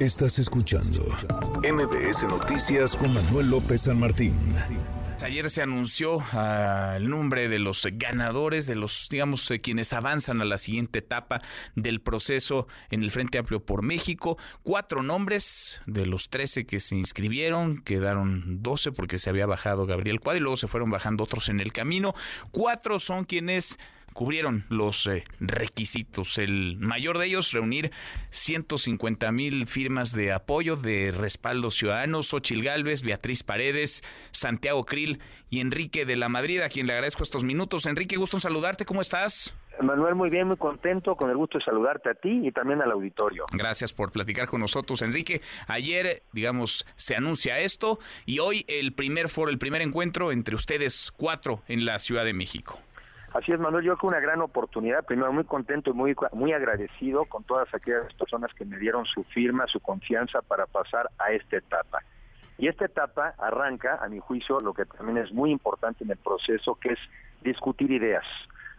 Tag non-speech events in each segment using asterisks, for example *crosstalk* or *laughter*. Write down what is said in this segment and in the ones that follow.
Estás escuchando MBS Noticias con Manuel López San Martín. Ayer se anunció el nombre de los ganadores, de los, digamos, quienes avanzan a la siguiente etapa del proceso en el Frente Amplio por México. Cuatro nombres de los trece que se inscribieron, quedaron doce porque se había bajado Gabriel Cuadro y luego se fueron bajando otros en el camino. Cuatro son quienes cubrieron los eh, requisitos. El mayor de ellos, reunir 150 mil firmas de apoyo, de respaldo ciudadano, Xochil Gálvez, Beatriz Paredes, Santiago Krill y Enrique de la Madrid, a quien le agradezco estos minutos. Enrique, gusto en saludarte, ¿cómo estás? Manuel, muy bien, muy contento, con el gusto de saludarte a ti y también al auditorio. Gracias por platicar con nosotros, Enrique. Ayer, digamos, se anuncia esto y hoy el primer foro, el primer encuentro entre ustedes cuatro en la Ciudad de México. Así es, Manuel, yo creo que una gran oportunidad, primero muy contento y muy, muy agradecido con todas aquellas personas que me dieron su firma, su confianza para pasar a esta etapa. Y esta etapa arranca, a mi juicio, lo que también es muy importante en el proceso, que es discutir ideas,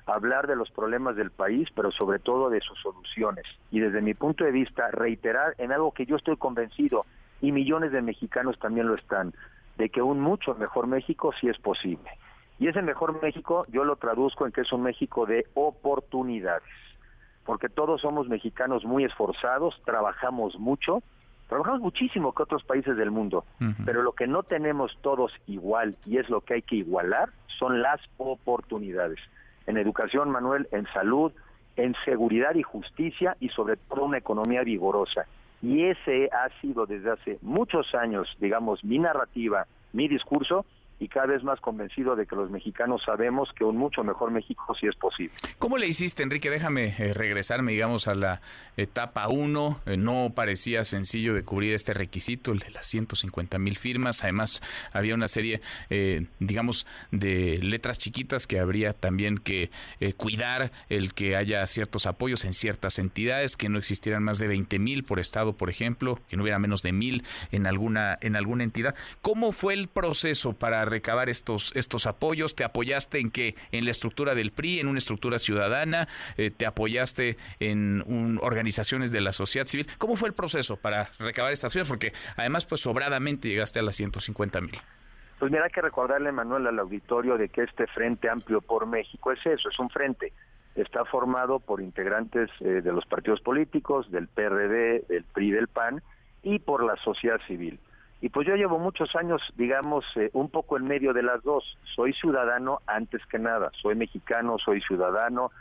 hablar de los problemas del país, pero sobre todo de sus soluciones. Y desde mi punto de vista, reiterar en algo que yo estoy convencido, y millones de mexicanos también lo están, de que un mucho mejor México sí es posible. Y ese mejor México yo lo traduzco en que es un México de oportunidades, porque todos somos mexicanos muy esforzados, trabajamos mucho, trabajamos muchísimo que otros países del mundo, pero lo que no tenemos todos igual y es lo que hay que igualar son las oportunidades. En educación, Manuel, en salud, en seguridad y justicia y sobre todo una economía vigorosa. Y ese ha sido desde hace muchos años, digamos, mi narrativa, mi discurso, y cada vez más convencido de que los mexicanos sabemos que un mucho mejor México sí es posible. ¿Cómo le hiciste, Enrique? Déjame eh, regresarme, digamos, a la etapa 1. Eh, no parecía sencillo de cubrir este requisito, el de las 150 mil firmas. Además, había una serie, eh, digamos, de letras chiquitas que habría también que cuidar el que haya ciertos apoyos en ciertas entidades, que no existieran más de 20 mil por estado, por ejemplo, que no hubiera menos de mil en alguna, en alguna entidad. ¿Cómo fue el proceso para recabar estos, estos apoyos? ¿Te apoyaste en que en la estructura del PRI, en una estructura ciudadana? Eh, ¿Te apoyaste en organizaciones de la sociedad civil? ¿Cómo fue el proceso para recabar estas firmas? Porque además, pues sobradamente llegaste a las 150 mil. Pues mira, hay que recordarle, Manuel, al auditorio de que este Frente Amplio por México es eso, es un frente. Está formado por integrantes eh, de los partidos políticos, del PRD, del PRI, del PAN y por la sociedad civil. Y pues yo llevo muchos años, digamos, eh, un poco en medio de las dos. Soy ciudadano antes que nada, soy mexicano, soy ciudadano,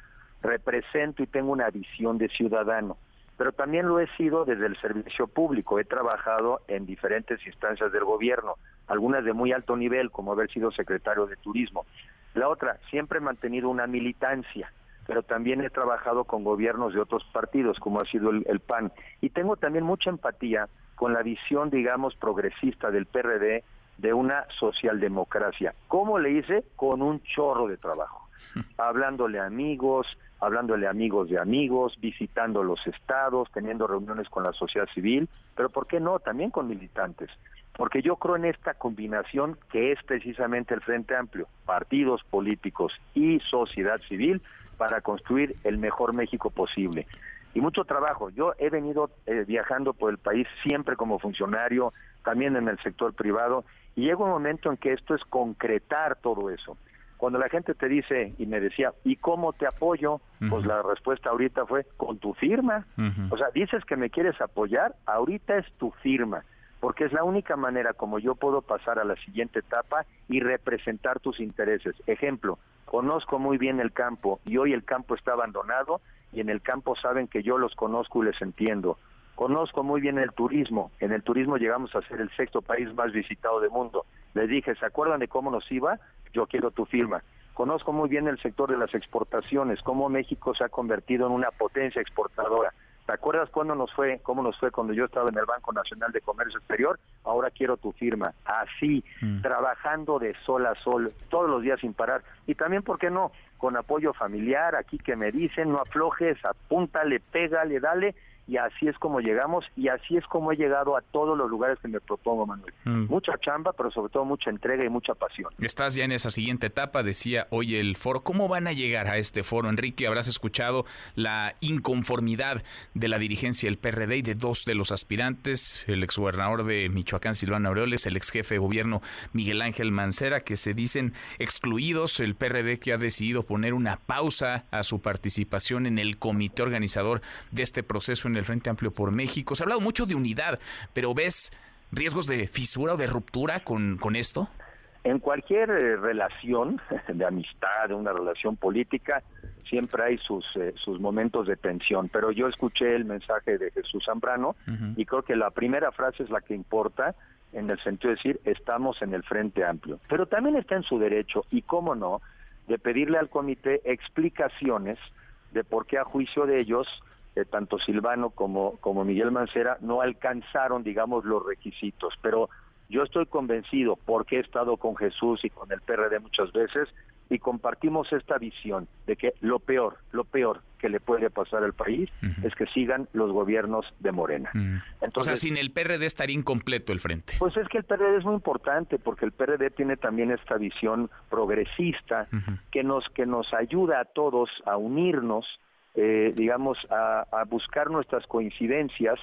represento y tengo una visión de ciudadano. Pero también lo he sido desde el servicio público. He trabajado en diferentes instancias del gobierno, algunas de muy alto nivel, como haber sido secretario de Turismo. La otra, siempre he mantenido una militancia pero también he trabajado con gobiernos de otros partidos, como ha sido el, PAN. Y tengo también mucha empatía con la visión, digamos, progresista del PRD de una socialdemocracia. ¿Cómo le hice? Con un chorro de trabajo. *laughs* Hablándole a amigos, hablándole a amigos de amigos, visitando los estados, teniendo reuniones con la sociedad civil, pero ¿por qué no? También con militantes. Porque yo creo en esta combinación que es precisamente el Frente Amplio, partidos políticos y sociedad civil, para construir el mejor México posible. Y mucho trabajo. Yo he venido eh, viajando por el país siempre como funcionario, también en el sector privado, y llega un momento en que esto es concretar todo eso. Cuando la gente te dice y me decía, ¿y cómo te apoyo? Pues la respuesta ahorita fue, con tu firma. O sea, dices que me quieres apoyar, ahorita es tu firma porque es la única manera como yo puedo pasar a la siguiente etapa y representar tus intereses. Ejemplo, conozco muy bien el campo y hoy el campo está abandonado y en el campo saben que yo los conozco y les entiendo. Conozco muy bien el turismo. En el turismo llegamos a ser el sexto país más visitado del mundo. Les dije, ¿se acuerdan de cómo nos iba? Yo quiero tu firma. Conozco muy bien el sector de las exportaciones, cómo México se ha convertido en una potencia exportadora. ¿Te acuerdas cuándo nos fue, cómo nos fue cuando yo estaba en el Banco Nacional de Comercio Exterior? Ahora quiero tu firma. Así, mm. trabajando de sol a sol, todos los días sin parar. Y también, ¿por qué no? Con apoyo familiar, aquí que me dicen, no aflojes, apúntale, pégale, dale, y así es como llegamos y así es como he llegado a todos los lugares que me propongo, Manuel. Mm. Mucha chamba, pero sobre todo mucha entrega y mucha pasión. Estás ya en esa siguiente etapa, decía hoy el foro. ¿Cómo van a llegar a este foro, Enrique? Habrás escuchado la inconformidad de la dirigencia del PRD y de dos de los aspirantes, el exgobernador de Michoacán, Silvano Aureoles, el ex jefe de gobierno Miguel Ángel Mancera, que se dicen excluidos. El PRD que ha decidido poner una pausa a su participación en el comité organizador de este proceso en el Frente Amplio por México. Se ha hablado mucho de unidad, pero ¿ves riesgos de fisura o de ruptura con, con esto? En cualquier eh, relación *laughs* de amistad, de una relación política, siempre hay sus, eh, sus momentos de tensión. Pero yo escuché el mensaje de Jesús Zambrano y creo que la primera frase es la que importa en el sentido de decir estamos en el Frente Amplio. Pero también está en su derecho, y cómo no, de pedirle al comité explicaciones de por qué a juicio de ellos eh, tanto Silvano como, como Miguel Mancera no alcanzaron, digamos, los requisitos. Pero yo estoy convencido, porque he estado con Jesús y con el PRD muchas veces, y compartimos esta visión de que lo peor, lo peor que le puede pasar al país es que sigan los gobiernos de Morena. Entonces, o sea, sin el PRD estaría incompleto el frente. Pues es que el PRD es muy importante porque el PRD tiene también esta visión progresista que nos que nos ayuda a todos a unirnos, eh, digamos, a, a buscar nuestras coincidencias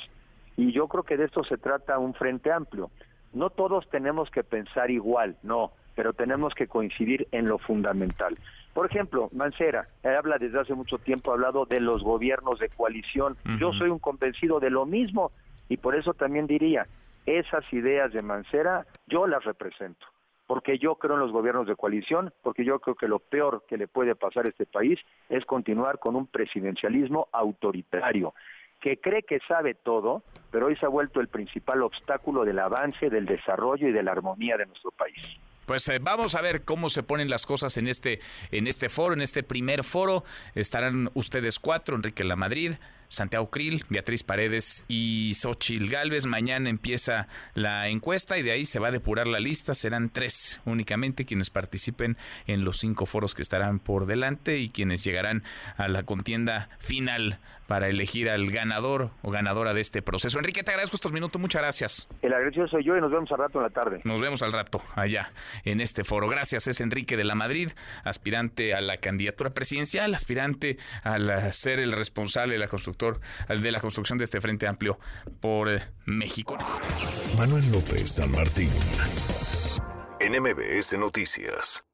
y yo creo que de esto se trata un frente amplio. No todos tenemos que pensar igual, no, pero tenemos que coincidir en lo fundamental. Por ejemplo, Mancera habla desde hace mucho tiempo, ha hablado de los gobiernos de coalición. Yo soy un convencido de lo mismo y por eso también diría, esas ideas de Mancera yo las represento, porque yo creo en los gobiernos de coalición, porque yo creo que lo peor que le puede pasar a este país es continuar con un presidencialismo autoritario que cree que sabe todo, pero hoy se ha vuelto el principal obstáculo del avance, del desarrollo y de la armonía de nuestro país. Pues eh, vamos a ver cómo se ponen las cosas en este, en este foro, en este primer foro. Estarán ustedes cuatro, Enrique La Madrid, Santiago Krill, Beatriz Paredes y Xochil Galvez. Mañana empieza la encuesta y de ahí se va a depurar la lista. Serán tres únicamente quienes participen en los cinco foros que estarán por delante y quienes llegarán a la contienda final para elegir al ganador o ganadora de este proceso. Enrique, te agradezco estos minutos. Muchas gracias. El agradecido soy yo y nos vemos al rato en la tarde. Nos vemos al rato allá en este foro. Gracias. Es Enrique de la Madrid, aspirante a la candidatura presidencial, aspirante a ser el responsable de la constructor de la construcción de este Frente Amplio por eh, México. Manuel López San Martín. NMBS Noticias.